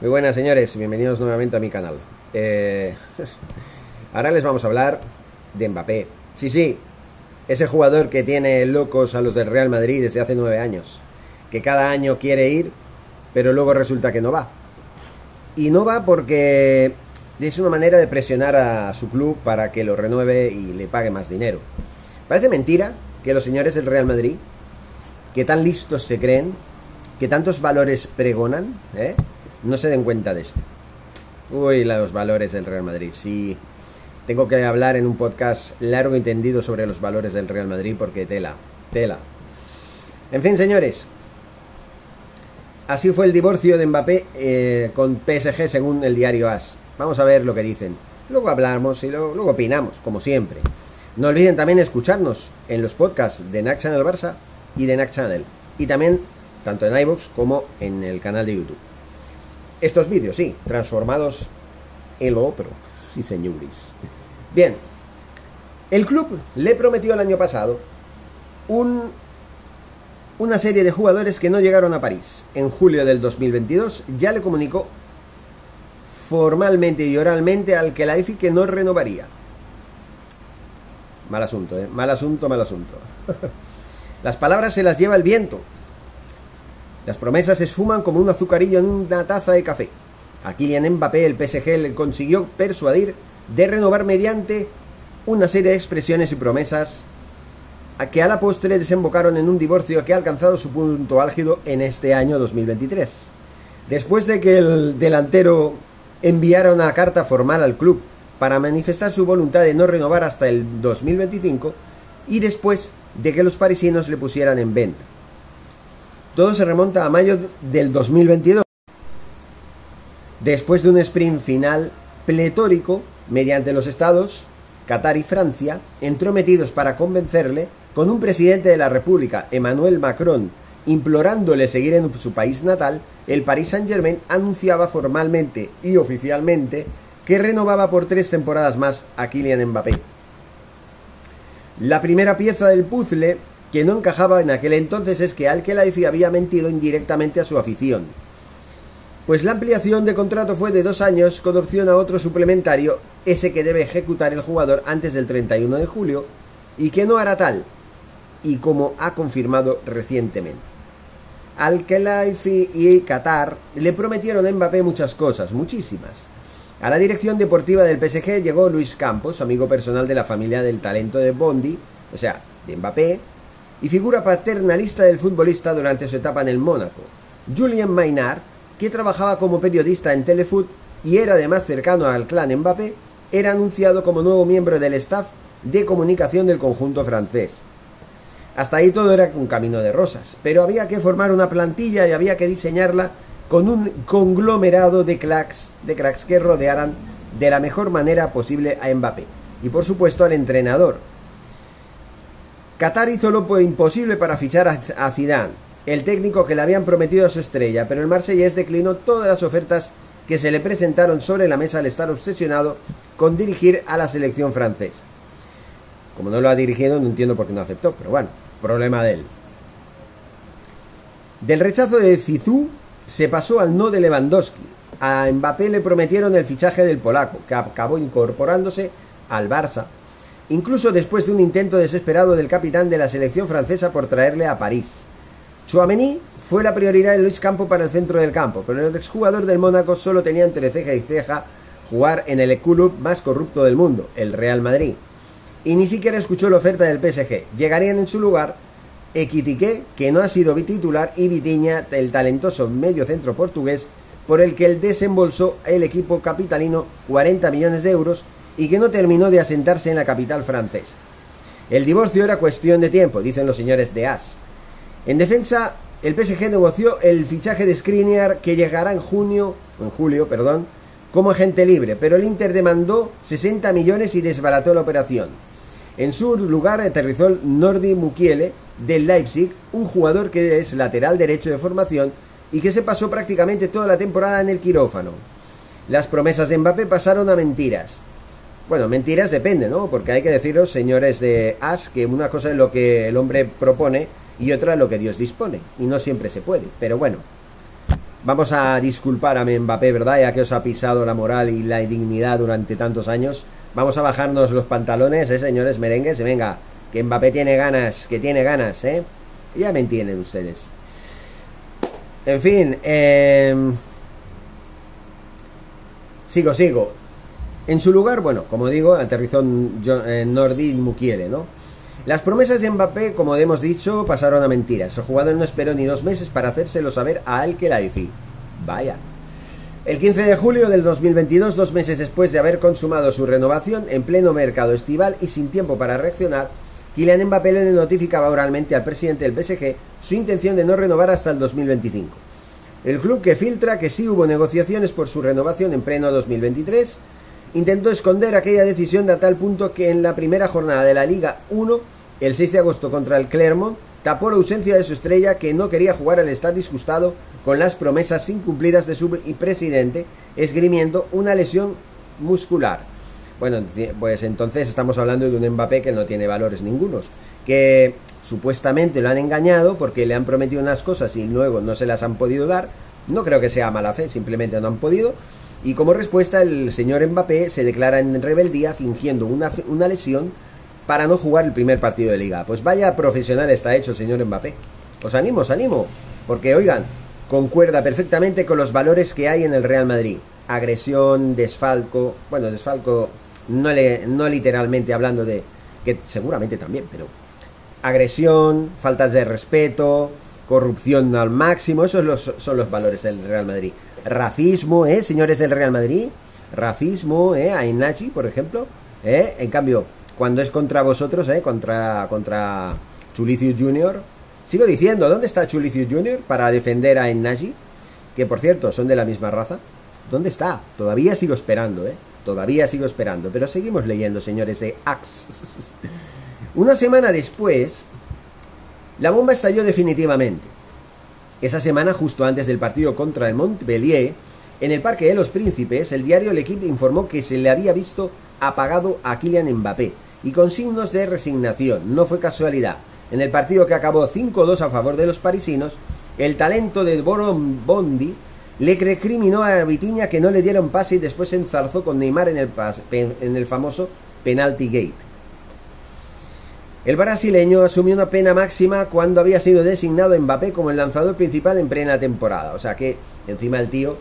Muy buenas señores, bienvenidos nuevamente a mi canal. Eh, ahora les vamos a hablar de Mbappé. Sí, sí, ese jugador que tiene locos a los del Real Madrid desde hace nueve años. Que cada año quiere ir, pero luego resulta que no va. Y no va porque es una manera de presionar a su club para que lo renueve y le pague más dinero. Parece mentira que los señores del Real Madrid, que tan listos se creen, que tantos valores pregonan, ¿eh? No se den cuenta de esto. Uy, los valores del Real Madrid. Sí, tengo que hablar en un podcast largo y tendido sobre los valores del Real Madrid porque tela, tela. En fin, señores. Así fue el divorcio de Mbappé eh, con PSG según el diario AS. Vamos a ver lo que dicen. Luego hablamos y luego, luego opinamos, como siempre. No olviden también escucharnos en los podcasts de NAC Channel Barça y de NAC Channel. Y también tanto en iVoox como en el canal de YouTube. Estos vídeos, sí, transformados en lo otro. Sí, señores. Bien, el club le prometió el año pasado un, una serie de jugadores que no llegaron a París. En julio del 2022 ya le comunicó formalmente y oralmente al que la EFI que no renovaría. Mal asunto, ¿eh? Mal asunto, mal asunto. las palabras se las lleva el viento. Las promesas se esfuman como un azucarillo en una taza de café. A Kylian Mbappé el PSG le consiguió persuadir de renovar mediante una serie de expresiones y promesas a que a la postre desembocaron en un divorcio que ha alcanzado su punto álgido en este año 2023. Después de que el delantero enviara una carta formal al club para manifestar su voluntad de no renovar hasta el 2025 y después de que los parisinos le pusieran en venta. Todo se remonta a mayo del 2022. Después de un sprint final pletórico mediante los estados, Qatar y Francia, entrometidos para convencerle, con un presidente de la República, Emmanuel Macron, implorándole seguir en su país natal, el Paris Saint-Germain anunciaba formalmente y oficialmente que renovaba por tres temporadas más a Kylian Mbappé. La primera pieza del puzzle que no encajaba en aquel entonces es que Al-Khelaifi había mentido indirectamente a su afición. Pues la ampliación de contrato fue de dos años con opción a otro suplementario, ese que debe ejecutar el jugador antes del 31 de julio, y que no hará tal, y como ha confirmado recientemente. Al-Khelaifi y Qatar le prometieron a Mbappé muchas cosas, muchísimas. A la dirección deportiva del PSG llegó Luis Campos, amigo personal de la familia del talento de Bondi, o sea, de Mbappé, y figura paternalista del futbolista durante su etapa en el Mónaco. Julien Maynard, que trabajaba como periodista en Telefoot y era además cercano al clan Mbappé, era anunciado como nuevo miembro del staff de comunicación del conjunto francés. Hasta ahí todo era un camino de rosas, pero había que formar una plantilla y había que diseñarla con un conglomerado de cracks, que rodearan de la mejor manera posible a Mbappé y por supuesto al entrenador, Qatar hizo lo imposible para fichar a Zidane, el técnico que le habían prometido a su estrella, pero el Marsellés declinó todas las ofertas que se le presentaron sobre la mesa al estar obsesionado con dirigir a la selección francesa. Como no lo ha dirigido, no entiendo por qué no aceptó, pero bueno, problema de él. Del rechazo de Zizou se pasó al no de Lewandowski. A Mbappé le prometieron el fichaje del polaco, que acabó incorporándose al Barça incluso después de un intento desesperado del capitán de la selección francesa por traerle a París. Chouameni fue la prioridad de Luis Campo para el centro del campo, pero el exjugador del Mónaco solo tenía entre ceja y ceja jugar en el club más corrupto del mundo, el Real Madrid. Y ni siquiera escuchó la oferta del PSG. Llegarían en su lugar Equitiqué, que no ha sido titular, y Vitiña, el talentoso medio centro portugués, por el que él desembolsó el equipo capitalino 40 millones de euros y que no terminó de asentarse en la capital francesa. El divorcio era cuestión de tiempo, dicen los señores de As. En defensa, el PSG negoció el fichaje de Skriniar que llegará en junio, en julio, perdón, como agente libre, pero el Inter demandó 60 millones y desbarató la operación. En su lugar aterrizó el Nordi Mukiele del Leipzig, un jugador que es lateral derecho de formación y que se pasó prácticamente toda la temporada en el quirófano. Las promesas de Mbappé pasaron a mentiras. Bueno, mentiras depende, ¿no? Porque hay que deciros, señores de As, que una cosa es lo que el hombre propone y otra lo que Dios dispone. Y no siempre se puede. Pero bueno, Vamos a disculpar a Mbappé, ¿verdad? Ya que os ha pisado la moral y la dignidad durante tantos años. Vamos a bajarnos los pantalones, ¿eh, señores merengues? Y venga, que Mbappé tiene ganas, que tiene ganas, ¿eh? Ya me entienden ustedes. En fin, eh... sigo, sigo. En su lugar, bueno, como digo, aterrizó Nordin Mukiele, ¿no? Las promesas de Mbappé, como hemos dicho, pasaron a mentiras. El jugador no esperó ni dos meses para hacérselo saber a Al Khelaifi. Vaya. El 15 de julio del 2022, dos meses después de haber consumado su renovación, en pleno mercado estival y sin tiempo para reaccionar, Kylian Mbappé le notificaba oralmente al presidente del PSG su intención de no renovar hasta el 2025. El club que filtra que sí hubo negociaciones por su renovación en pleno 2023 intentó esconder aquella decisión de tal punto que en la primera jornada de la Liga 1, el 6 de agosto contra el Clermont, tapó la ausencia de su estrella que no quería jugar al estar disgustado con las promesas incumplidas de su presidente, esgrimiendo una lesión muscular. Bueno, pues entonces estamos hablando de un Mbappé que no tiene valores ningunos, que supuestamente lo han engañado porque le han prometido unas cosas y luego no se las han podido dar. No creo que sea mala fe, simplemente no han podido. Y como respuesta, el señor Mbappé se declara en rebeldía fingiendo una, una lesión para no jugar el primer partido de liga. Pues vaya profesional está hecho el señor Mbappé. Os animo, os animo. Porque, oigan, concuerda perfectamente con los valores que hay en el Real Madrid. Agresión, desfalco. Bueno, desfalco no, le, no literalmente hablando de... que seguramente también, pero... Agresión, faltas de respeto, corrupción al máximo. Esos son los valores del Real Madrid racismo, ¿eh? Señores del Real Madrid, racismo, ¿eh? A Inachi, por ejemplo, ¿eh? En cambio, cuando es contra vosotros, ¿eh? Contra, contra Chulicius Jr., sigo diciendo, ¿dónde está Chulicius Jr. para defender a Inachi? Que por cierto, son de la misma raza. ¿Dónde está? Todavía sigo esperando, ¿eh? Todavía sigo esperando, pero seguimos leyendo, señores de Axe. Una semana después, la bomba estalló definitivamente. Esa semana, justo antes del partido contra el Montpellier, en el Parque de los Príncipes, el diario El Equipo informó que se le había visto apagado a Kylian Mbappé y con signos de resignación. No fue casualidad. En el partido que acabó 5-2 a favor de los parisinos, el talento de Boron Bondi le recriminó a Vitiña que no le dieron pase y después se enzarzó con Neymar en el, en el famoso penalty gate. El brasileño asumió una pena máxima cuando había sido designado Mbappé como el lanzador principal en plena temporada. O sea que encima el tío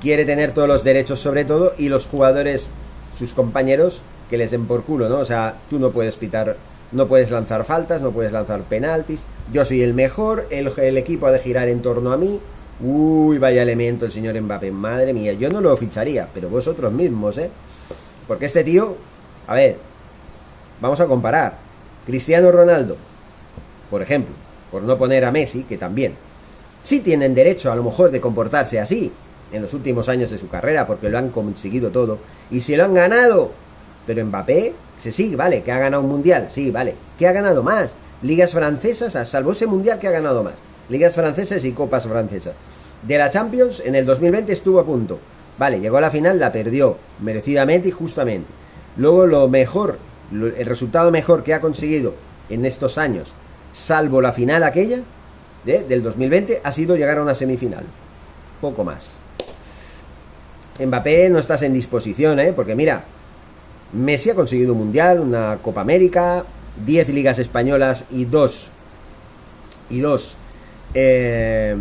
quiere tener todos los derechos sobre todo y los jugadores, sus compañeros, que les den por culo, ¿no? O sea, tú no puedes pitar, no puedes lanzar faltas, no puedes lanzar penaltis. Yo soy el mejor, el, el equipo ha de girar en torno a mí. Uy, vaya elemento el señor Mbappé. Madre mía, yo no lo ficharía, pero vosotros mismos, ¿eh? Porque este tío, a ver, vamos a comparar. Cristiano Ronaldo, por ejemplo, por no poner a Messi, que también, sí tienen derecho a lo mejor de comportarse así en los últimos años de su carrera, porque lo han conseguido todo, y si lo han ganado. Pero Mbappé, sí, sí, vale, que ha ganado un mundial, sí, vale, que ha ganado más. Ligas francesas, salvo ese mundial que ha ganado más. Ligas francesas y copas francesas. De la Champions, en el 2020 estuvo a punto. Vale, llegó a la final, la perdió, merecidamente y justamente. Luego lo mejor el resultado mejor que ha conseguido en estos años, salvo la final aquella de, del 2020, ha sido llegar a una semifinal. Poco más. Mbappé no estás en disposición, ¿eh? porque mira, Messi ha conseguido un mundial, una Copa América, 10 ligas españolas y dos y dos eh,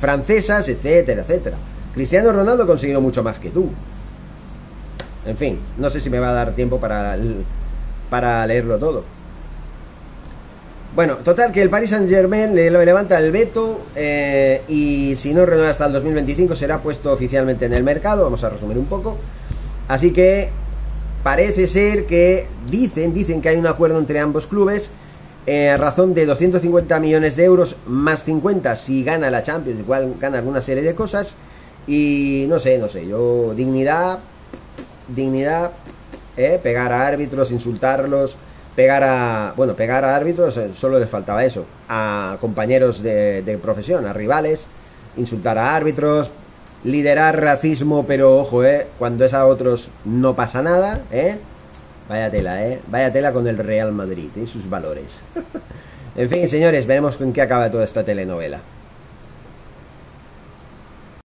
francesas, etcétera, etcétera. Cristiano Ronaldo ha conseguido mucho más que tú. En fin, no sé si me va a dar tiempo para para leerlo todo. Bueno, total que el Paris Saint Germain le, levanta el veto eh, y si no renueva hasta el 2025 será puesto oficialmente en el mercado, vamos a resumir un poco. Así que parece ser que dicen, dicen que hay un acuerdo entre ambos clubes eh, a razón de 250 millones de euros más 50 si gana la Champions, igual gana alguna serie de cosas y no sé, no sé, yo dignidad, dignidad, ¿eh? pegar a árbitros, insultarlos, pegar a, bueno, pegar a árbitros, eh, solo les faltaba eso, a compañeros de, profesión, a rivales, insultar a árbitros, liderar racismo, pero ojo, ¿eh? cuando es a otros no pasa nada, ¿eh? Vaya tela, ¿eh? Vaya tela con el Real Madrid y sus valores. en fin, señores, veremos con qué acaba toda esta telenovela.